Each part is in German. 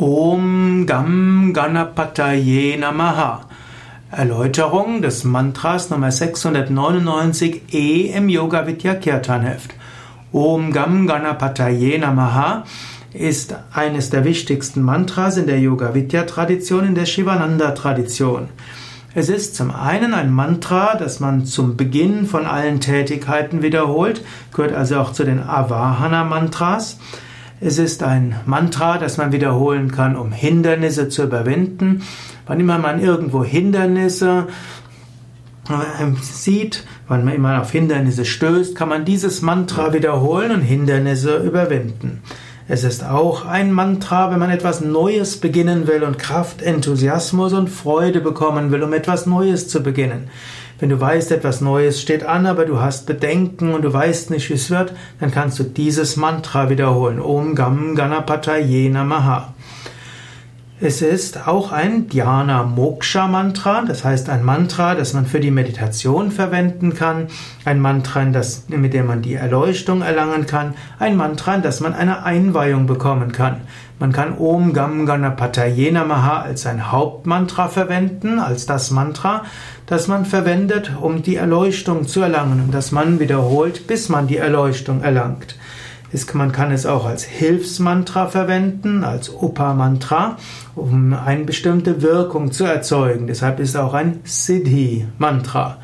Om Gam Ganapataye Namaha. Erläuterung des Mantras Nummer 699e im Yoga Vidya Kirtan Heft. Om Gam Ganapataye Namaha ist eines der wichtigsten Mantras in der Yoga Vidya Tradition, in der Shivananda Tradition. Es ist zum einen ein Mantra, das man zum Beginn von allen Tätigkeiten wiederholt, gehört also auch zu den Avahana Mantras. Es ist ein Mantra, das man wiederholen kann, um Hindernisse zu überwinden. Wann immer man irgendwo Hindernisse äh, sieht, wann man immer auf Hindernisse stößt, kann man dieses Mantra wiederholen und Hindernisse überwinden. Es ist auch ein Mantra, wenn man etwas Neues beginnen will und Kraft, Enthusiasmus und Freude bekommen will, um etwas Neues zu beginnen. Wenn du weißt, etwas Neues steht an, aber du hast Bedenken und du weißt nicht, wie es wird, dann kannst du dieses Mantra wiederholen. Om Gam Ganapataye Namaha. Es ist auch ein Dhyana Moksha Mantra, das heißt ein Mantra, das man für die Meditation verwenden kann, ein Mantra, das, mit dem man die Erleuchtung erlangen kann, ein Mantra, das man eine Einweihung bekommen kann. Man kann Om Gam Ganapataye Namaha als sein Hauptmantra verwenden, als das Mantra, das man verwendet, um die Erleuchtung zu erlangen und das man wiederholt, bis man die Erleuchtung erlangt. Man kann es auch als Hilfsmantra verwenden, als Upa-Mantra, um eine bestimmte Wirkung zu erzeugen. Deshalb ist auch ein Siddhi-Mantra.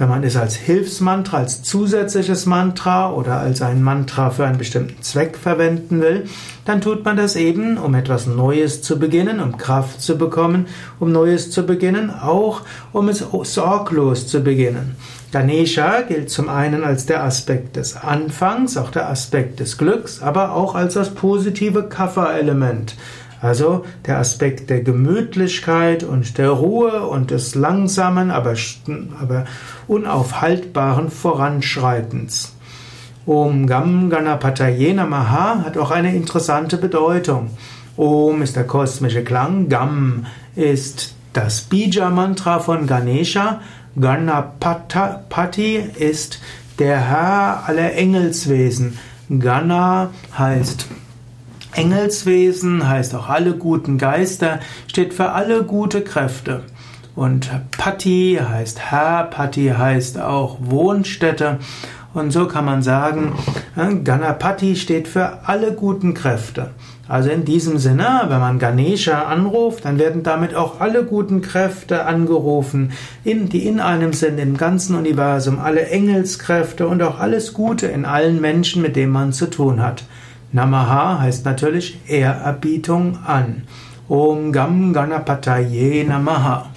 Wenn man es als Hilfsmantra, als zusätzliches Mantra oder als ein Mantra für einen bestimmten Zweck verwenden will, dann tut man das eben, um etwas Neues zu beginnen, um Kraft zu bekommen, um Neues zu beginnen, auch um es sorglos zu beginnen. Ganesha gilt zum einen als der Aspekt des Anfangs, auch der Aspekt des Glücks, aber auch als das positive Kapha-Element. Also der Aspekt der Gemütlichkeit und der Ruhe und des langsamen, aber, aber unaufhaltbaren Voranschreitens. Om Gam Ganapataye Namaha hat auch eine interessante Bedeutung. Om ist der kosmische Klang, Gam ist das Bija-Mantra von Ganesha, Ganapati ist der Herr aller Engelswesen. Gana heißt Engelswesen heißt auch alle guten Geister, steht für alle gute Kräfte. Und Patti heißt Herr, Patti heißt auch Wohnstätte. Und so kann man sagen, äh, Ganapati steht für alle guten Kräfte. Also in diesem Sinne, wenn man Ganesha anruft, dann werden damit auch alle guten Kräfte angerufen, die in einem sind, im ganzen Universum, alle Engelskräfte und auch alles Gute in allen Menschen, mit denen man zu tun hat. Namaha heißt natürlich Ehrerbietung an. Om Gam Ganapataye Namaha.